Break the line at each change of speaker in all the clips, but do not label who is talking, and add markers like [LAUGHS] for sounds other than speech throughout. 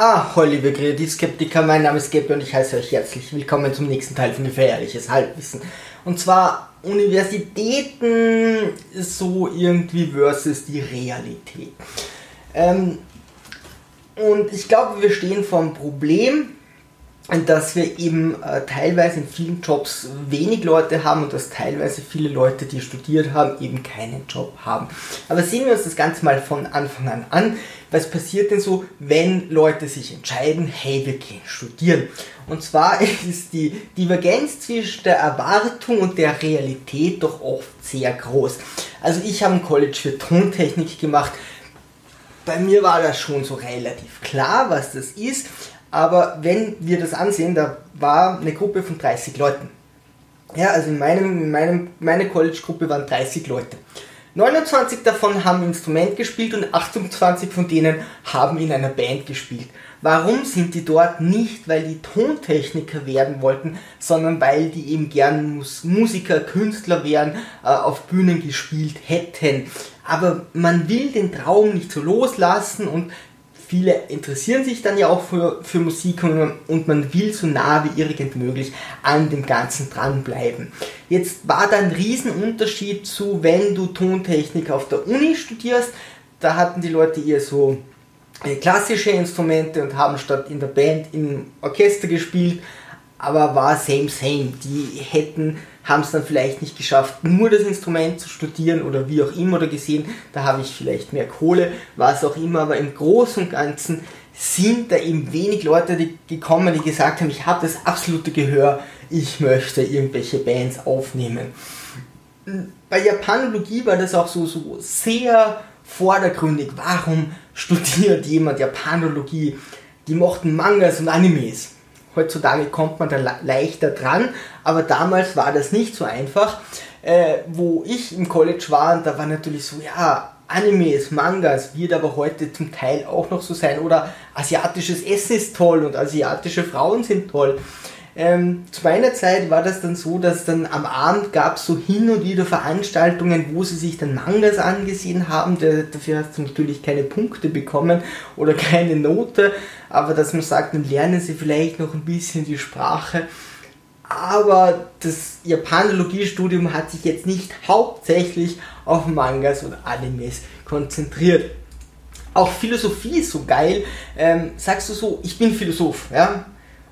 Ah, hallo liebe Kreativskeptiker, mein Name ist Geppe und ich heiße euch herzlich willkommen zum nächsten Teil von Gefährliches Halbwissen. Und zwar Universitäten so irgendwie versus die Realität. Ähm, und ich glaube, wir stehen vor einem Problem, dass wir eben äh, teilweise in vielen Jobs wenig Leute haben und dass teilweise viele Leute, die studiert haben, eben keinen Job haben. Aber sehen wir uns das Ganze mal von Anfang an an. Was passiert denn so, wenn Leute sich entscheiden, hey, wir gehen studieren? Und zwar [LAUGHS] ist die Divergenz zwischen der Erwartung und der Realität doch oft sehr groß. Also ich habe ein College für Tontechnik gemacht. Bei mir war das schon so relativ klar, was das ist. Aber wenn wir das ansehen, da war eine Gruppe von 30 Leuten. Ja, also in, meinem, in meinem, meine College-Gruppe waren 30 Leute. 29 davon haben Instrument gespielt und 28 von denen haben in einer Band gespielt. Warum sind die dort? Nicht, weil die Tontechniker werden wollten, sondern weil die eben gern Musiker, Künstler wären, äh, auf Bühnen gespielt hätten. Aber man will den Traum nicht so loslassen und viele interessieren sich dann ja auch für, für Musik und, man will so nah wie irgend möglich an dem Ganzen dranbleiben. Jetzt war da ein Riesenunterschied zu, wenn du Tontechnik auf der Uni studierst, da hatten die Leute eher so äh, klassische Instrumente und haben statt in der Band im Orchester gespielt, aber war same same. Die hätten haben es dann vielleicht nicht geschafft, nur das Instrument zu studieren oder wie auch immer oder gesehen, da habe ich vielleicht mehr Kohle, was auch immer, aber im Großen und Ganzen sind da eben wenig Leute die gekommen, die gesagt haben, ich habe das absolute Gehör, ich möchte irgendwelche Bands aufnehmen. Bei Japanologie war das auch so, so sehr vordergründig. Warum studiert jemand Japanologie? Die mochten Mangas und Animes. Heutzutage kommt man da leichter dran, aber damals war das nicht so einfach. Äh, wo ich im College war, da war natürlich so, ja, Animes, Mangas wird aber heute zum Teil auch noch so sein. Oder asiatisches Essen ist toll und asiatische Frauen sind toll. Ähm, zu meiner Zeit war das dann so, dass dann am Abend gab es so hin und wieder Veranstaltungen, wo sie sich dann Mangas angesehen haben. Der, dafür hast du natürlich keine Punkte bekommen oder [LAUGHS] keine Note, aber dass man sagt, dann lernen sie vielleicht noch ein bisschen die Sprache. Aber das Japanologiestudium hat sich jetzt nicht hauptsächlich auf Mangas und Animes konzentriert. Auch Philosophie ist so geil. Ähm, sagst du so, ich bin Philosoph, ja?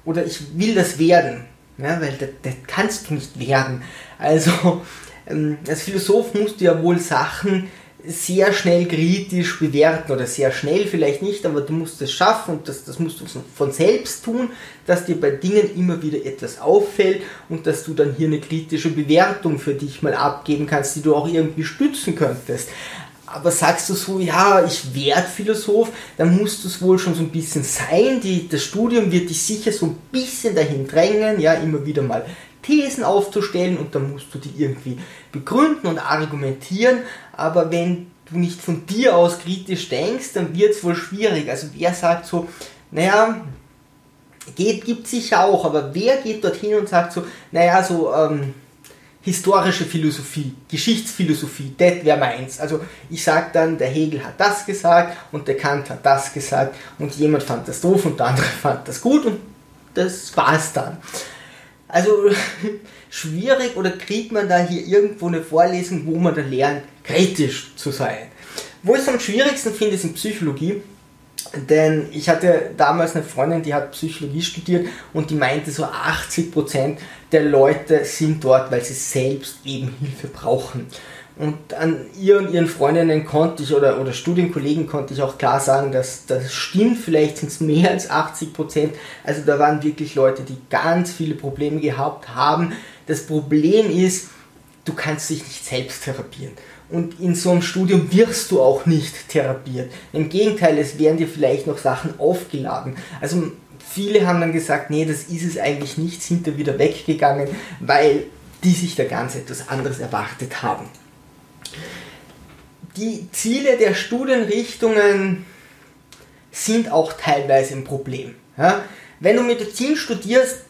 Oder ich will das werden. Ja, weil das, das kannst du nicht werden. Also ähm, als Philosoph musst du ja wohl Sachen sehr schnell kritisch bewerten oder sehr schnell vielleicht nicht, aber du musst es schaffen und das, das musst du von selbst tun, dass dir bei Dingen immer wieder etwas auffällt und dass du dann hier eine kritische Bewertung für dich mal abgeben kannst, die du auch irgendwie stützen könntest. Aber sagst du so, ja, ich werde Philosoph, dann musst du es wohl schon so ein bisschen sein. Die, das Studium wird dich sicher so ein bisschen dahin drängen, ja, immer wieder mal Thesen aufzustellen und dann musst du die irgendwie begründen und argumentieren. Aber wenn du nicht von dir aus kritisch denkst, dann wird es wohl schwierig. Also wer sagt so, naja, geht, gibt sicher auch, aber wer geht dorthin und sagt so, naja, so, ähm, historische Philosophie, Geschichtsphilosophie, das wäre meins. Also ich sage dann, der Hegel hat das gesagt und der Kant hat das gesagt und jemand fand das doof und der andere [LAUGHS] fand das gut und das war's dann. Also [LAUGHS] schwierig oder kriegt man da hier irgendwo eine Vorlesung, wo man da lernt, kritisch zu sein. Wo ich es am schwierigsten finde, ist in Psychologie. Denn ich hatte damals eine Freundin, die hat Psychologie studiert und die meinte, so 80% der Leute sind dort, weil sie selbst eben Hilfe brauchen. Und an ihr und ihren Freundinnen konnte ich oder, oder Studienkollegen konnte ich auch klar sagen, dass das stimmt. Vielleicht sind es mehr als 80% Also da waren wirklich Leute, die ganz viele Probleme gehabt haben. Das Problem ist, du kannst dich nicht selbst therapieren. Und in so einem Studium wirst du auch nicht therapiert. Im Gegenteil, es werden dir vielleicht noch Sachen aufgeladen. Also viele haben dann gesagt, nee, das ist es eigentlich nicht, sind da wieder weggegangen, weil die sich da ganz etwas anderes erwartet haben. Die Ziele der Studienrichtungen sind auch teilweise ein Problem. Ja? Wenn du Medizin studierst,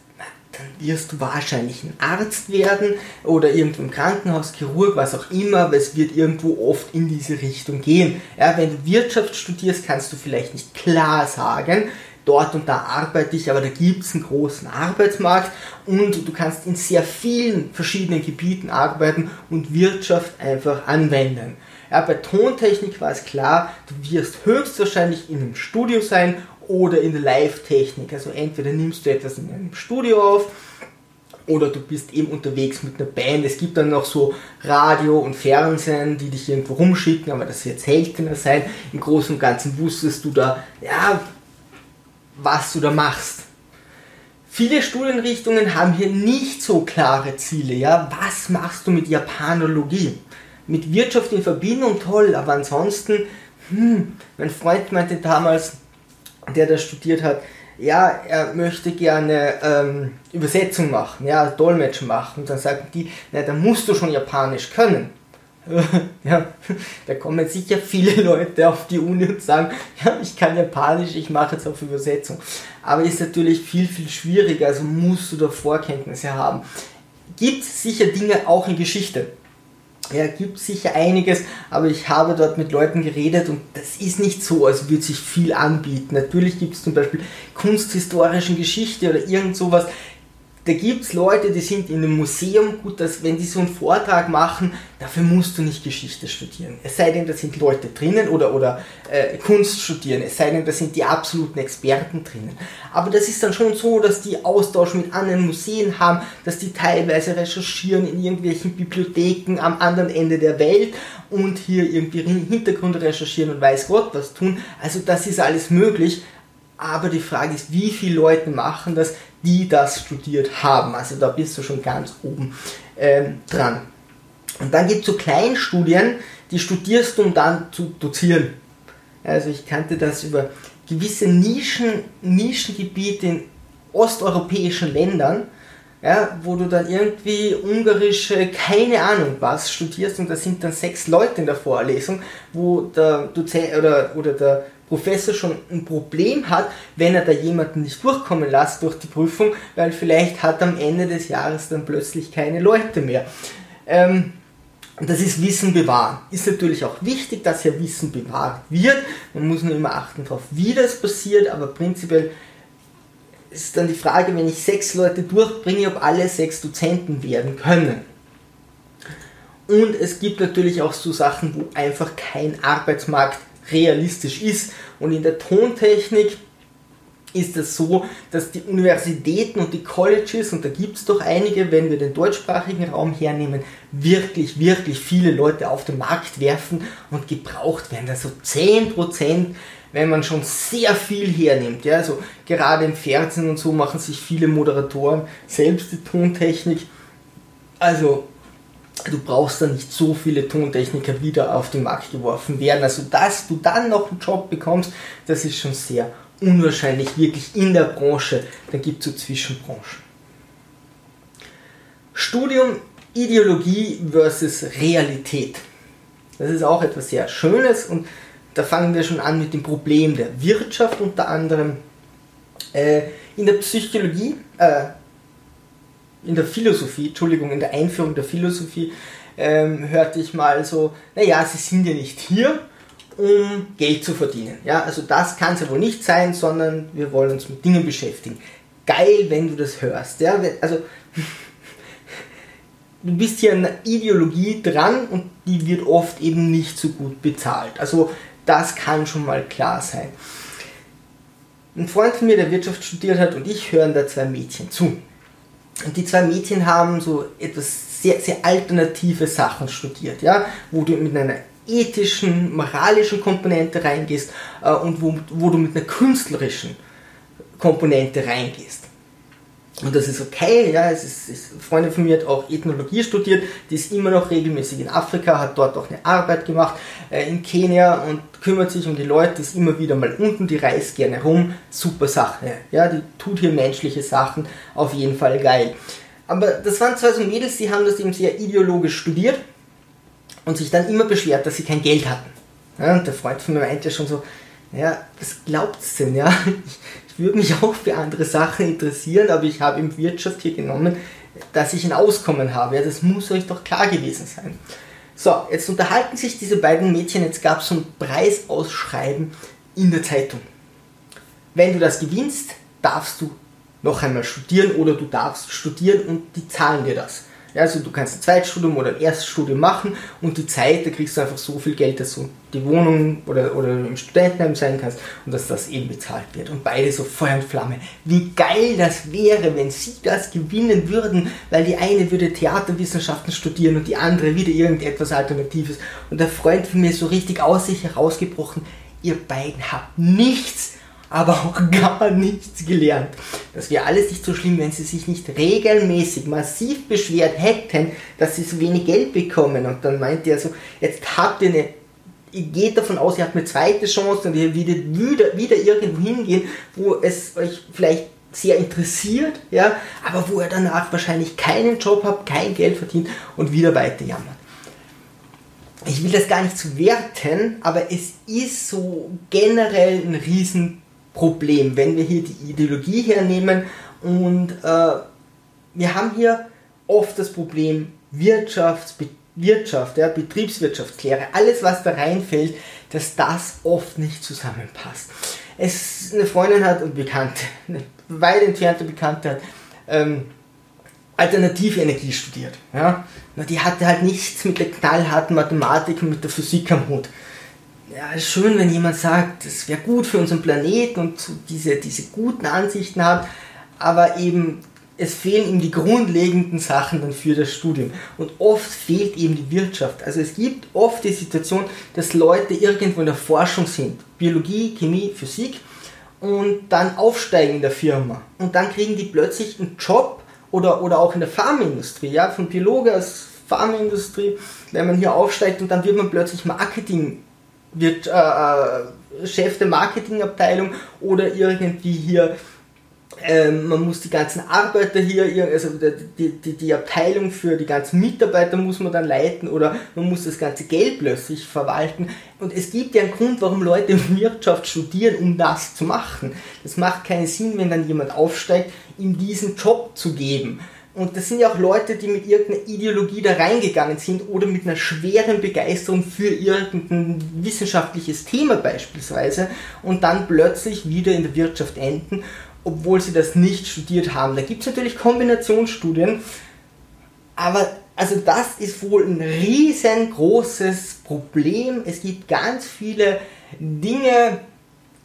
dann wirst du wahrscheinlich ein Arzt werden oder irgendwo im Krankenhaus, Chirurg, was auch immer, aber es wird irgendwo oft in diese Richtung gehen. Ja, wenn du Wirtschaft studierst, kannst du vielleicht nicht klar sagen, dort und da arbeite ich, aber da gibt es einen großen Arbeitsmarkt und du kannst in sehr vielen verschiedenen Gebieten arbeiten und Wirtschaft einfach anwenden. Ja, bei Tontechnik war es klar, du wirst höchstwahrscheinlich in einem Studio sein oder in der Live-Technik. Also entweder nimmst du etwas in einem Studio auf oder du bist eben unterwegs mit einer Band. Es gibt dann noch so Radio und Fernsehen, die dich irgendwo rumschicken, aber das wird seltener sein. Im Großen und Ganzen wusstest du da, ja, was du da machst. Viele Studienrichtungen haben hier nicht so klare Ziele. Ja, was machst du mit Japanologie? Mit Wirtschaft in Verbindung toll, aber ansonsten, hm, mein Freund meinte damals, der da studiert hat, ja, er möchte gerne ähm, Übersetzung machen, ja, Dolmetscher machen. Und dann sagen die, na, da musst du schon Japanisch können. [LAUGHS] ja, da kommen sicher viele Leute auf die Uni und sagen, ja, ich kann Japanisch, ich mache jetzt auf Übersetzung. Aber ist natürlich viel, viel schwieriger, also musst du da Vorkenntnisse haben. Gibt sicher Dinge auch in Geschichte. Ja, gibt sicher einiges, aber ich habe dort mit Leuten geredet und das ist nicht so, als würde sich viel anbieten. Natürlich gibt es zum Beispiel kunsthistorischen Geschichte oder irgend sowas da gibt es Leute, die sind in einem Museum, gut, dass wenn die so einen Vortrag machen, dafür musst du nicht Geschichte studieren. Es sei denn, da sind Leute drinnen oder, oder äh, Kunst studieren, es sei denn, da sind die absoluten Experten drinnen. Aber das ist dann schon so, dass die Austausch mit anderen Museen haben, dass die teilweise recherchieren in irgendwelchen Bibliotheken am anderen Ende der Welt und hier irgendwie Hintergründe recherchieren und weiß Gott was tun. Also das ist alles möglich. Aber die Frage ist, wie viele Leute machen das, die das studiert haben. Also da bist du schon ganz oben ähm, dran. Und dann gibt es so Kleinstudien, die studierst du, um dann zu dozieren. Also ich kannte das über gewisse Nischen, Nischengebiete in osteuropäischen Ländern, ja, wo du dann irgendwie ungarische, keine Ahnung was studierst und da sind dann sechs Leute in der Vorlesung, wo der Dozent oder, oder der Professor schon ein Problem hat, wenn er da jemanden nicht durchkommen lässt durch die Prüfung, weil vielleicht hat am Ende des Jahres dann plötzlich keine Leute mehr. Ähm, das ist Wissen bewahren. Ist natürlich auch wichtig, dass ja Wissen bewahrt wird. Man muss nur immer achten darauf, wie das passiert, aber prinzipiell ist dann die Frage, wenn ich sechs Leute durchbringe, ob alle sechs Dozenten werden können. Und es gibt natürlich auch so Sachen, wo einfach kein Arbeitsmarkt realistisch ist. Und in der Tontechnik ist es so, dass die Universitäten und die Colleges, und da gibt es doch einige, wenn wir den deutschsprachigen Raum hernehmen, wirklich, wirklich viele Leute auf den Markt werfen und gebraucht werden. Also 10%, wenn man schon sehr viel hernimmt. Ja, also gerade im Fernsehen und so machen sich viele Moderatoren selbst die Tontechnik. Also du brauchst da nicht so viele Tontechniker wieder auf den Markt geworfen werden. Also dass du dann noch einen Job bekommst, das ist schon sehr unwahrscheinlich, wirklich in der Branche. Da gibt es so Zwischenbranchen. Studium Ideologie versus Realität. Das ist auch etwas sehr Schönes und da fangen wir schon an mit dem Problem der Wirtschaft unter anderem. Äh, in der Psychologie, äh, in der Philosophie, Entschuldigung, in der Einführung der Philosophie ähm, hörte ich mal so, naja, sie sind ja nicht hier, um Geld zu verdienen. Ja, also das kann es ja wohl nicht sein, sondern wir wollen uns mit Dingen beschäftigen. Geil, wenn du das hörst. Ja, also [LAUGHS] du bist hier an einer Ideologie dran und die wird oft eben nicht so gut bezahlt. Also das kann schon mal klar sein. Ein Freund von mir, der Wirtschaft studiert hat und ich hören da zwei Mädchen zu. Und die zwei Mädchen haben so etwas sehr, sehr alternative Sachen studiert, ja, wo du mit einer ethischen, moralischen Komponente reingehst äh, und wo, wo du mit einer künstlerischen Komponente reingehst. Und das ist okay, ja, es ist, es, eine Freundin von mir hat auch Ethnologie studiert, die ist immer noch regelmäßig in Afrika, hat dort auch eine Arbeit gemacht, äh, in Kenia und kümmert sich um die Leute, ist immer wieder mal unten, die reist gerne rum, super Sache, ja, die tut hier menschliche Sachen, auf jeden Fall geil. Aber das waren zwei so Mädels, die haben das eben sehr ideologisch studiert und sich dann immer beschwert, dass sie kein Geld hatten. Ja, und der Freund von mir meinte schon so, ja, was glaubt's denn, ja? Würde mich [LAUGHS] auch für andere Sachen interessieren, aber ich habe im Wirtschaft hier genommen, dass ich ein Auskommen habe. Ja, das muss euch doch klar gewesen sein. So, jetzt unterhalten sich diese beiden Mädchen, jetzt gab es so ein Preisausschreiben in der Zeitung. wenn du das gewinnst, darfst du noch einmal studieren oder du darfst studieren und die zahlen dir das. Ja, also du kannst ein Zweitstudium oder ein Erststudium machen und die Zeit, da kriegst du einfach so viel Geld, dass du die Wohnung oder, oder im Studentenheim sein kannst und dass das eben bezahlt wird. Und beide so Feuer und Flamme. Wie geil das wäre, wenn sie das gewinnen würden, weil die eine würde Theaterwissenschaften studieren und die andere wieder irgendetwas Alternatives. Und der Freund von mir ist so richtig aus sich herausgebrochen, ihr beiden habt nichts aber auch [LAUGHS] gar nichts gelernt. Das wäre alles nicht so schlimm, wenn sie sich nicht regelmäßig massiv beschwert hätten, dass sie so wenig Geld bekommen. Und dann meinte er so, jetzt habt ihr eine, ihr geht davon aus, ihr habt eine zweite Chance und ihr werdet wieder, wieder irgendwo hingehen, wo es euch vielleicht sehr interessiert, ja, aber wo ihr danach wahrscheinlich keinen Job habt, kein Geld verdient und wieder weiter jammern. Ich will das gar nicht zu werten, aber es ist so generell ein riesen Problem, wenn wir hier die Ideologie hernehmen und äh, wir haben hier oft das Problem Wirtschafts, Wirtschaft, ja, Betriebswirtschaftslehre, alles was da reinfällt, dass das oft nicht zusammenpasst. Es eine Freundin hat und Bekannte, [LAUGHS] eine weit entfernte Bekannte hat ähm, alternative Energie studiert. Ja? Die hatte halt nichts mit der knallharten Mathematik und mit der Physik am Hut ja, ist schön, wenn jemand sagt, es wäre gut für unseren Planeten und diese, diese guten Ansichten hat, aber eben es fehlen ihm die grundlegenden Sachen dann für das Studium. Und oft fehlt eben die Wirtschaft. Also es gibt oft die Situation, dass Leute irgendwo in der Forschung sind, Biologie, Chemie, Physik, und dann aufsteigen in der Firma. Und dann kriegen die plötzlich einen Job oder, oder auch in der Pharmaindustrie, ja, von Biologe aus Pharmaindustrie, wenn man hier aufsteigt und dann wird man plötzlich Marketing wird äh, äh, Chef der Marketingabteilung oder irgendwie hier ähm, man muss die ganzen Arbeiter hier, also die, die, die Abteilung für die ganzen Mitarbeiter muss man dann leiten oder man muss das ganze Geld plötzlich verwalten. Und es gibt ja einen Grund, warum Leute Wirtschaft studieren, um das zu machen. Das macht keinen Sinn, wenn dann jemand aufsteigt, ihm diesen Job zu geben. Und das sind ja auch Leute, die mit irgendeiner Ideologie da reingegangen sind oder mit einer schweren Begeisterung für irgendein wissenschaftliches Thema beispielsweise und dann plötzlich wieder in der Wirtschaft enden, obwohl sie das nicht studiert haben. Da gibt es natürlich Kombinationsstudien, aber also das ist wohl ein riesengroßes Problem. Es gibt ganz viele Dinge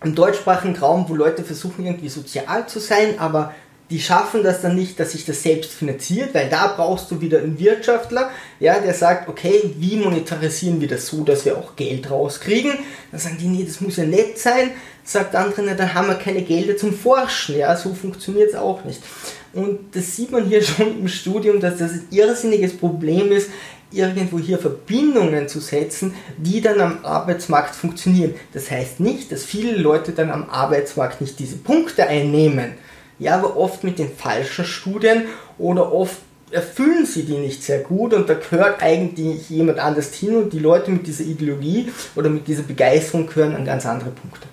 im deutschsprachigen Raum, wo Leute versuchen irgendwie sozial zu sein, aber die schaffen das dann nicht, dass sich das selbst finanziert, weil da brauchst du wieder einen Wirtschaftler, ja, der sagt, okay, wie monetarisieren wir das so, dass wir auch Geld rauskriegen? Dann sagen die, nee, das muss ja nett sein. Sagt der andere, na, dann haben wir keine Gelder zum Forschen, ja, so funktioniert es auch nicht. Und das sieht man hier [LAUGHS] schon im Studium, dass das ein irrsinniges Problem ist, irgendwo hier Verbindungen zu setzen, die dann am Arbeitsmarkt funktionieren. Das heißt nicht, dass viele Leute dann am Arbeitsmarkt nicht diese Punkte einnehmen ja, aber oft mit den falschen Studien oder oft erfüllen sie die nicht sehr gut und da gehört eigentlich jemand anders hin und die Leute mit dieser Ideologie oder mit dieser Begeisterung gehören an ganz andere Punkte.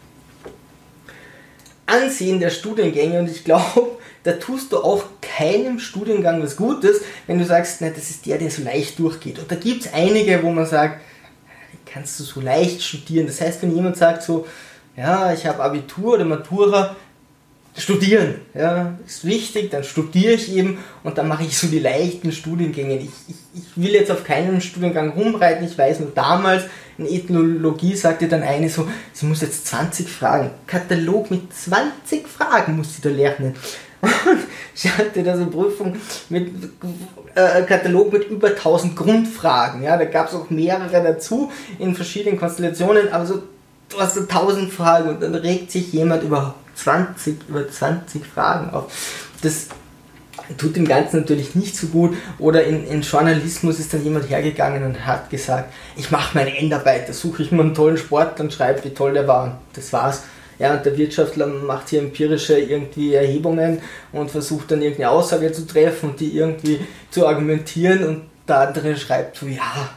Ansehen der Studiengänge und ich glaube, [LAUGHS] da tust du auch keinem Studiengang was Gutes, wenn du sagst, ne, das ist der, der so leicht durchgeht. Und da gibt es einige, wo man sagt, kannst du so leicht studieren. Das heißt, wenn jemand sagt so, ja, ich habe Abitur oder Matura, studieren. Ja, ist wichtig, dann studiere ich eben und dann mache ich so die leichten Studiengänge. Ich, ich, ich will jetzt auf keinen Studiengang rumreiten, ich weiß nur damals in Ethnologie sagte dann eine so, sie muss jetzt 20 Fragen, Katalog mit 20 Fragen muss sie da lernen. [LAUGHS] Und ich hatte da so eine Prüfung mit äh, Katalog mit über 1000 Grundfragen. Ja, da gab es auch mehrere dazu in verschiedenen Konstellationen, aber so du hast so 1000 Fragen und dann regt sich jemand überhaupt 20, über 20 Fragen auf. Das tut dem Ganzen natürlich nicht so gut. Oder in, in Journalismus ist dann jemand hergegangen und hat gesagt, ich mache meine Endarbeit, da suche ich mir einen tollen Sportler und schreibe, wie toll der war. Das war's. Ja, und der Wirtschaftler macht hier empirische irgendwie Erhebungen und versucht dann irgendeine Aussage zu treffen und die irgendwie zu argumentieren und der andere schreibt so, ja,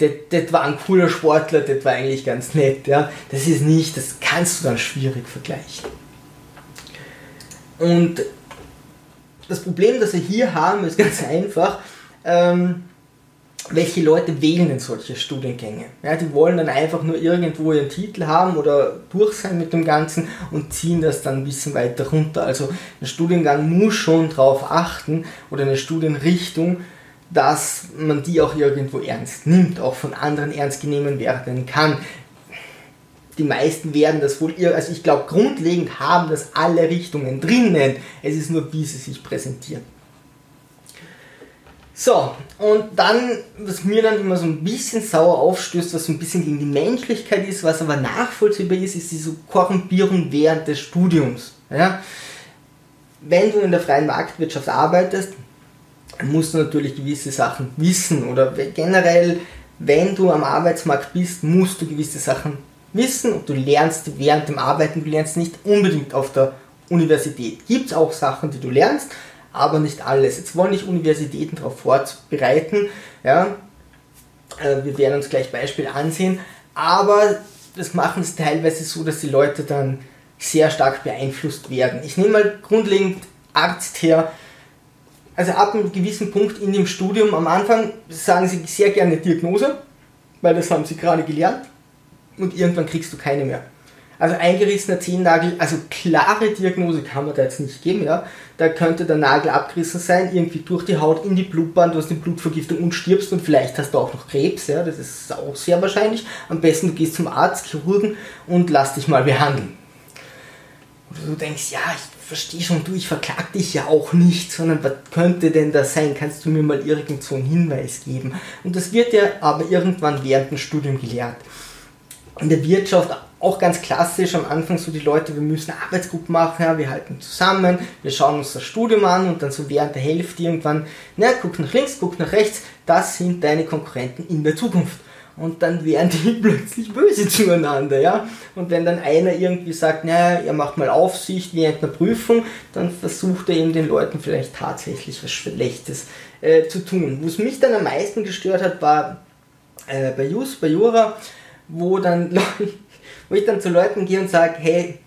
das, war ein cooler Sportler, das war eigentlich ganz nett. Ja? Das ist nicht, das kannst du dann schwierig vergleichen. Und das Problem, das wir hier haben, ist ganz einfach. Ähm, welche Leute wählen denn solche Studiengänge? Ja, die wollen dann einfach nur irgendwo ihren Titel haben oder durch sein mit dem Ganzen und ziehen das dann ein bisschen weiter runter. Also ein Studiengang muss schon darauf achten oder eine Studienrichtung, dass man die auch irgendwo ernst nimmt, auch von anderen ernst genommen werden kann. Die meisten werden das wohl, also ich glaube grundlegend haben das alle Richtungen drinnen. Es ist nur, wie sie sich präsentieren. So, und dann, was mir dann immer so ein bisschen sauer aufstößt, was so ein bisschen gegen die Menschlichkeit ist, was aber nachvollziehbar ist, ist diese Korrumpierung während des Studiums. Ja? Wenn du in der freien Marktwirtschaft arbeitest, musst du natürlich gewisse Sachen wissen oder generell, wenn du am Arbeitsmarkt bist, musst du gewisse Sachen wissen und du lernst während dem Arbeiten, du lernst nicht unbedingt auf der Universität. Gibt es auch Sachen, die du lernst, aber nicht alles. Jetzt wollen nicht Universitäten darauf vorbereiten. Ja? Äh, wir werden uns gleich Beispiele ansehen, aber das machen es teilweise so, dass die Leute dann sehr stark beeinflusst werden. Ich nehme mal grundlegend Arzt her. Also ab einem gewissen Punkt in dem Studium am Anfang sagen sie sehr gerne Diagnose, weil das haben sie gerade gelernt und irgendwann kriegst du keine mehr. Also eingerissener Zehennagel, also klare Diagnose kann man da jetzt nicht geben, ja. Da könnte der Nagel abgerissen sein, irgendwie durch die Haut in die Blutbahn, du hast eine Blutvergiftung und stirbst und vielleicht hast du auch noch Krebs, ja. Das ist auch sehr wahrscheinlich. Am besten du gehst zum Arzt, Chirurgen und lass dich mal behandeln. Oder du denkst, ja, ich verstehe schon, du, ich verklag dich ja auch nicht, sondern was könnte denn das sein? Kannst du mir mal irgend so einen Hinweis geben? Und das wird ja aber irgendwann während dem Studium gelehrt. In der Wirtschaft auch ganz klassisch am Anfang so die Leute, wir müssen eine Arbeitsgruppe machen, ja, wir halten zusammen, wir schauen uns das Studium an und dann so während der Hälfte irgendwann, na, guck nach links, guck nach rechts, das sind deine Konkurrenten in der Zukunft. Und dann werden die [LAUGHS] plötzlich böse zueinander, ja. Und wenn dann einer irgendwie sagt, naja, ihr macht mal Aufsicht während einer Prüfung, dann versucht er eben den Leuten vielleicht tatsächlich was Schlechtes äh, zu tun. Was mich dann am meisten gestört hat, war äh, bei Jus, bei Jura, wo dann [LAUGHS] wo ich dann zu Leuten gehe und sage, hey,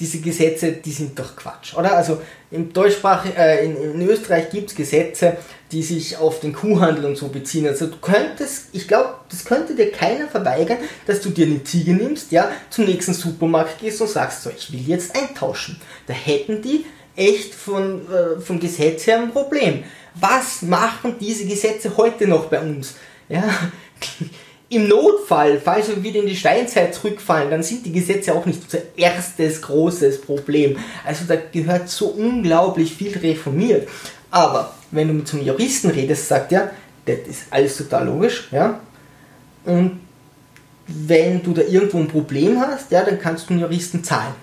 diese Gesetze, die sind doch Quatsch, oder? Also im Deutschsprach, äh, in, in, Österreich gibt es Gesetze, die sich auf den Kuhhandel und so beziehen. Also du könntest, ich glaube, das könnte dir keiner verweigern, dass du dir eine Ziege nimmst, ja, zum nächsten Supermarkt gehst und sagst, so, ich will jetzt eintauschen. Da hätten die echt von, äh, vom Gesetz her ein Problem. Was machen diese Gesetze heute noch bei uns? Ja, [LAUGHS] im Notfall, falls wir wieder in die Steinzeit zurückfallen, dann sind die Gesetze auch nicht unser erstes großes Problem. Also da gehört so unglaublich viel reformiert. Aber wenn du mit einem Juristen redest, sagt er, das ist alles total logisch, ja. Und wenn du da irgendwo ein Problem hast, ja, dann kannst du einen Juristen zahlen.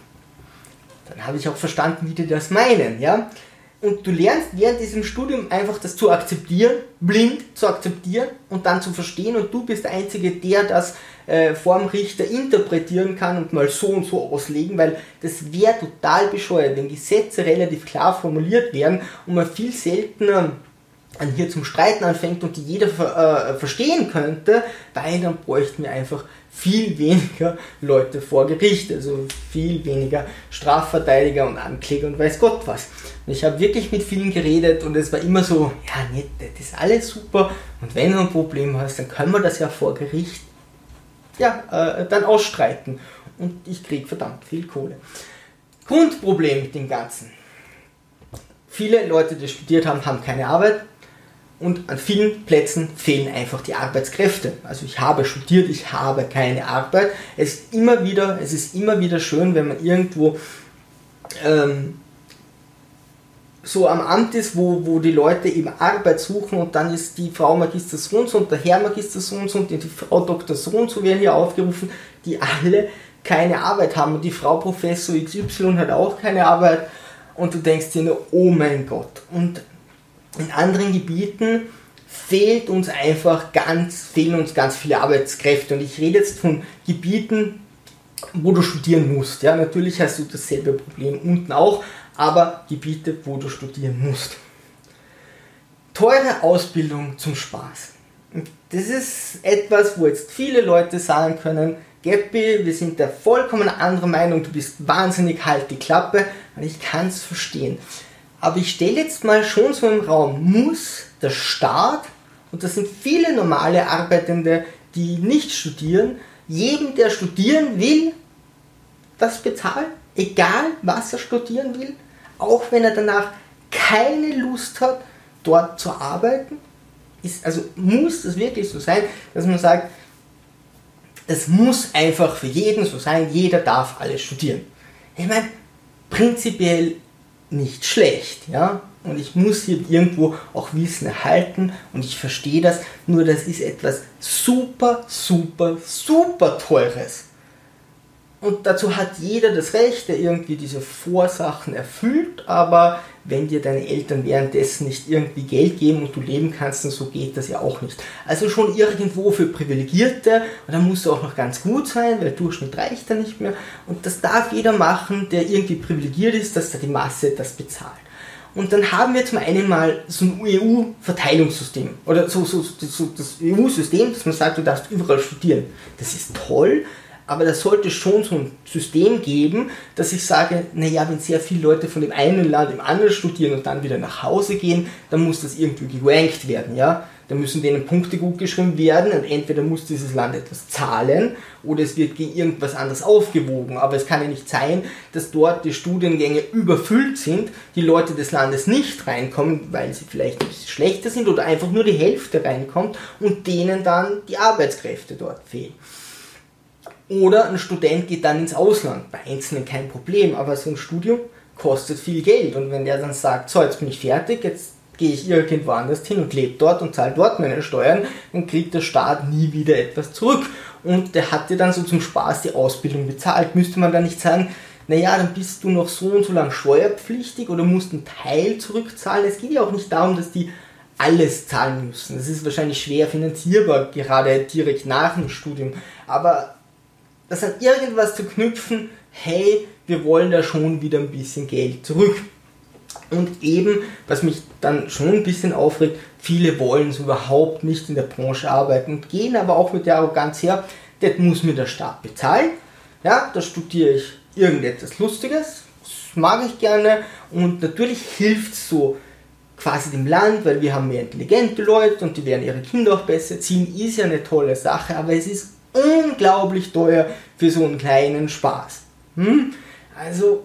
Dann habe ich auch verstanden, wie die das meinen, ja und du lernst während diesem Studium einfach das zu akzeptieren, blind zu akzeptieren und dann zu verstehen. Und du bist der Einzige, der das äh, vorm Richter interpretieren kann und mal so und so auslegen, weil das wäre total bescheuert, wenn Gesetze relativ klar formuliert werden und man viel seltener an hier zum Streiten anfängt und die jeder äh, verstehen könnte, weil dann bräuchten wir einfach viel weniger Leute vor Gericht, also viel weniger Strafverteidiger und Ankläger und weiß Gott was. Und ich habe wirklich mit vielen geredet und es war immer so, ja, nee, das ist alles super und wenn du ein Problem hast, dann können wir das ja vor Gericht ja, äh, dann ausstreiten und ich kriege verdammt viel Kohle. Grundproblem mit dem Ganzen. Viele Leute, die studiert haben, haben keine Arbeit, und an vielen Plätzen fehlen einfach die Arbeitskräfte. Also ich habe studiert, ich habe keine Arbeit. Es ist immer wieder, es ist immer wieder schön, wenn man irgendwo ähm, so am Amt ist, wo, wo die Leute eben Arbeit suchen und dann ist die Frau Magister so und der Herr Magister so und die Frau Dr. so und so werden hier aufgerufen, die alle keine Arbeit haben und die Frau Professor XY hat auch keine Arbeit und du denkst dir nur, oh mein Gott. Und in anderen Gebieten fehlt uns einfach ganz, fehlen uns ganz viele Arbeitskräfte. Und ich rede jetzt von Gebieten, wo du studieren musst. Ja, natürlich hast du dasselbe Problem unten auch, aber Gebiete, wo du studieren musst. Teure Ausbildung zum Spaß. Das ist etwas, wo jetzt viele Leute sagen können, Geppi, wir sind der vollkommen anderen Meinung, du bist wahnsinnig, halt die Klappe. Und ich kann es verstehen. Aber ich stelle jetzt mal schon so im Raum, muss der Staat und das sind viele normale Arbeitende, die nicht studieren, jedem, der studieren will, das bezahlen, egal was er studieren will, auch wenn er danach keine Lust hat, dort zu arbeiten. Ist, also muss es wirklich so sein, dass man sagt, das muss einfach für jeden so sein, jeder darf alles studieren. Ich meine, prinzipiell nicht schlecht, ja. Und ich muss hier irgendwo auch Wissen erhalten und ich verstehe das, nur das ist etwas super, super, super teures. Und dazu hat jeder das Recht, der irgendwie diese Vorsachen erfüllt, aber wenn dir deine Eltern währenddessen nicht irgendwie Geld geben und du leben kannst, dann so geht das ja auch nicht. Also schon irgendwo für Privilegierte und dann musst du auch noch ganz gut sein, weil Durchschnitt reicht da nicht mehr. Und das darf jeder machen, der irgendwie privilegiert ist, dass da die Masse das bezahlt. Und dann haben wir zum einen mal so ein EU-Verteilungssystem oder so, so, so das EU-System, dass man sagt, du darfst überall studieren. Das ist toll, aber da sollte schon so ein System geben, dass ich sage, naja, wenn sehr viele Leute von dem einen Land im anderen studieren und dann wieder nach Hause gehen, dann muss das irgendwie gerankt werden, ja. Da müssen denen Punkte gut geschrieben werden und entweder muss dieses Land etwas zahlen oder es wird gegen irgendwas anderes aufgewogen. Aber es kann ja nicht sein, dass dort die Studiengänge überfüllt sind, die Leute des Landes nicht reinkommen, weil sie vielleicht schlechter sind oder einfach nur die Hälfte reinkommt und denen dann die Arbeitskräfte dort fehlen. Oder ein Student geht dann ins Ausland. Bei Einzelnen kein Problem, aber so ein Studium kostet viel Geld. Und wenn der dann sagt, so, jetzt bin ich fertig, jetzt gehe ich irgendwo anders hin und lebe dort und zahle dort meine Steuern, dann kriegt der Staat nie wieder etwas zurück. Und der hat dir dann so zum Spaß die Ausbildung bezahlt. Müsste man da nicht sagen, naja, dann bist du noch so und so lang steuerpflichtig oder musst einen Teil zurückzahlen. Es geht ja auch nicht darum, dass die alles zahlen müssen. Das ist wahrscheinlich schwer finanzierbar, gerade direkt nach dem Studium. Aber das an irgendwas zu knüpfen, hey, wir wollen da schon wieder ein bisschen Geld zurück. Und eben, was mich dann schon ein bisschen aufregt, viele wollen so überhaupt nicht in der Branche arbeiten und gehen aber auch mit der Arroganz her, das muss mir der Staat bezahlen. Ja, da studiere ich irgendetwas Lustiges, das mag ich gerne und natürlich hilft es so quasi dem Land, weil wir haben mehr intelligente Leute und die werden ihre Kinder auch besser ziehen, ist ja eine tolle Sache, aber es ist unglaublich teuer für so einen kleinen Spaß. Hm? Also,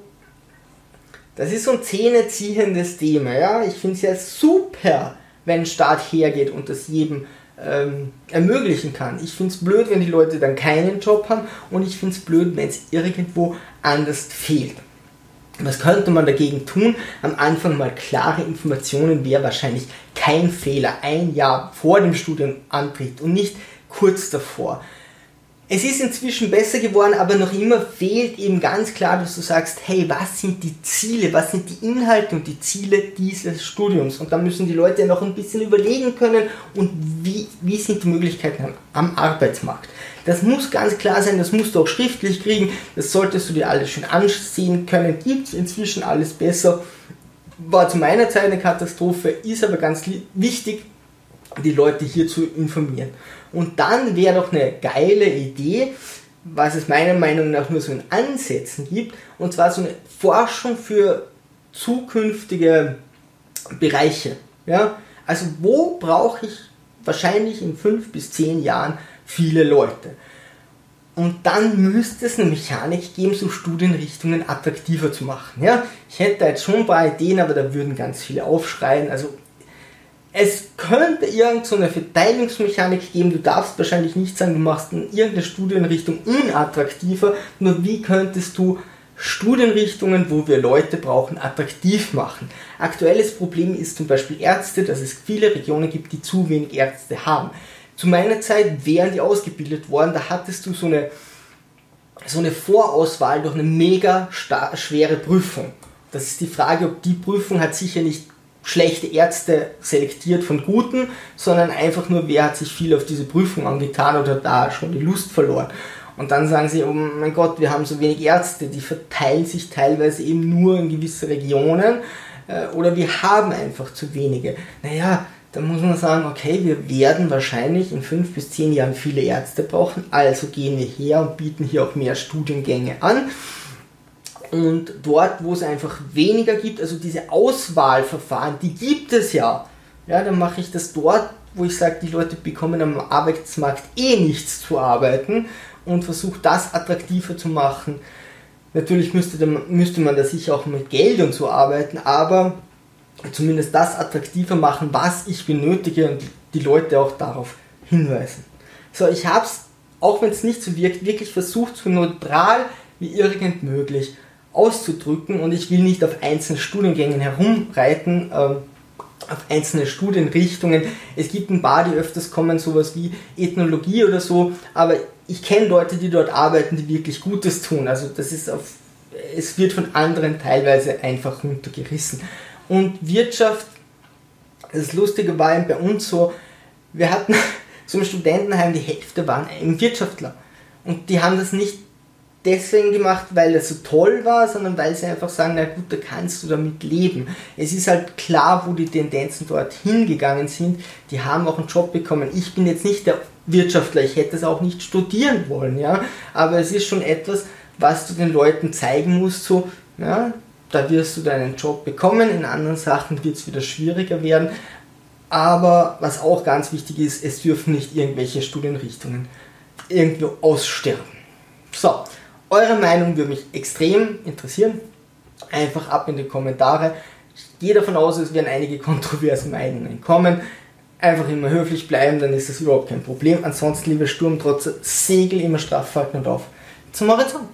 das ist so ein zähneziehendes Thema. Ja? Ich finde es ja super, wenn ein Staat hergeht und das jedem ähm, ermöglichen kann. Ich finde es blöd, wenn die Leute dann keinen Job haben und ich finde es blöd, wenn es irgendwo anders fehlt. Was könnte man dagegen tun? Am Anfang mal klare Informationen wäre wahrscheinlich kein Fehler. Ein Jahr vor dem Studienantritt und nicht kurz davor. Es ist inzwischen besser geworden, aber noch immer fehlt eben ganz klar, dass du sagst, hey, was sind die Ziele, was sind die Inhalte und die Ziele dieses Studiums? Und da müssen die Leute noch ein bisschen überlegen können und wie, wie sind die Möglichkeiten am, am Arbeitsmarkt. Das muss ganz klar sein, das musst du auch schriftlich kriegen, das solltest du dir alles schön ansehen können, gibt es inzwischen alles besser. War zu meiner Zeit eine Katastrophe, ist aber ganz wichtig, die Leute hier zu informieren. Und dann wäre doch eine geile Idee, was es meiner Meinung nach nur so in Ansätzen gibt, und zwar so eine Forschung für zukünftige Bereiche. Ja? Also wo brauche ich wahrscheinlich in fünf bis zehn Jahren viele Leute? Und dann müsste es eine Mechanik geben, so Studienrichtungen attraktiver zu machen. Ja? Ich hätte da jetzt schon ein paar Ideen, aber da würden ganz viele aufschreien. Also es könnte irgendeine so Verteilungsmechanik geben, du darfst wahrscheinlich nicht sagen, du machst in irgendeine Studienrichtung unattraktiver, nur wie könntest du Studienrichtungen, wo wir Leute brauchen, attraktiv machen. Aktuelles Problem ist zum Beispiel Ärzte, dass es viele Regionen gibt, die zu wenig Ärzte haben. Zu meiner Zeit wären die ausgebildet worden, da hattest du so eine, so eine Vorauswahl durch eine mega schwere Prüfung. Das ist die Frage, ob die Prüfung hat sicher nicht schlechte Ärzte selektiert von guten, sondern einfach nur, wer hat sich viel auf diese Prüfung angetan oder da schon die Lust verloren. Und dann sagen sie, oh mein Gott, wir haben so wenig Ärzte, die verteilen sich teilweise eben nur in gewisse Regionen äh, oder wir haben einfach zu wenige. Naja, da muss man sagen, okay, wir werden wahrscheinlich in fünf bis zehn Jahren viele Ärzte brauchen, also gehen wir her und bieten hier auch mehr Studiengänge an und dort, wo es einfach weniger gibt, also diese Auswahlverfahren, die gibt es ja. Ja, dann mache ich das dort wo ich sage, die Leute bekommen am Arbeitsmarkt eh nichts zu arbeiten und versucht das attraktiver zu machen. Natürlich müsste, müsste man da sicher auch mit Geld und so arbeiten, aber zumindest das attraktiver machen, was ich benötige und die Leute auch darauf hinweisen. So, ich habe es, auch wenn es nicht so wirkt, wirklich versucht, so neutral wie irgend möglich auszudrücken und ich will nicht auf einzelnen Studiengängen herumreiten, ähm, auf einzelne Studienrichtungen. Es gibt ein paar, die öfters kommen, sowas wie Ethnologie oder so, aber ich kenne Leute, die dort arbeiten, die wirklich Gutes tun. Also das ist auf, es wird von anderen teilweise einfach runtergerissen. Und Wirtschaft, das Lustige war eben bei uns so, wir hatten [LAUGHS] im Studentenheim, die Hälfte waren eben Wirtschaftler. Und die haben das nicht deswegen gemacht, weil das so toll war, sondern weil sie einfach sagen, na gut, da kannst du damit leben. Es ist halt klar, wo die Tendenzen dort hingegangen sind. Die haben auch einen Job bekommen. Ich bin jetzt nicht der Wirtschaftler, ich hätte es auch nicht studieren wollen, ja. Aber es ist schon etwas, was du den Leuten zeigen musst, so, ja, da wirst du deinen Job bekommen, in anderen Sachen wird es wieder schwieriger werden. Aber was auch ganz wichtig ist, es dürfen nicht irgendwelche Studienrichtungen irgendwie aussterben. So, eure Meinung würde mich extrem interessieren. Einfach ab in die Kommentare. Ich gehe davon aus, es werden einige kontroverse Meinungen kommen. Einfach immer höflich bleiben, dann ist das überhaupt kein Problem. Ansonsten, liebe Sturmtrotzer, Segel immer straff halten und auf zum Horizont.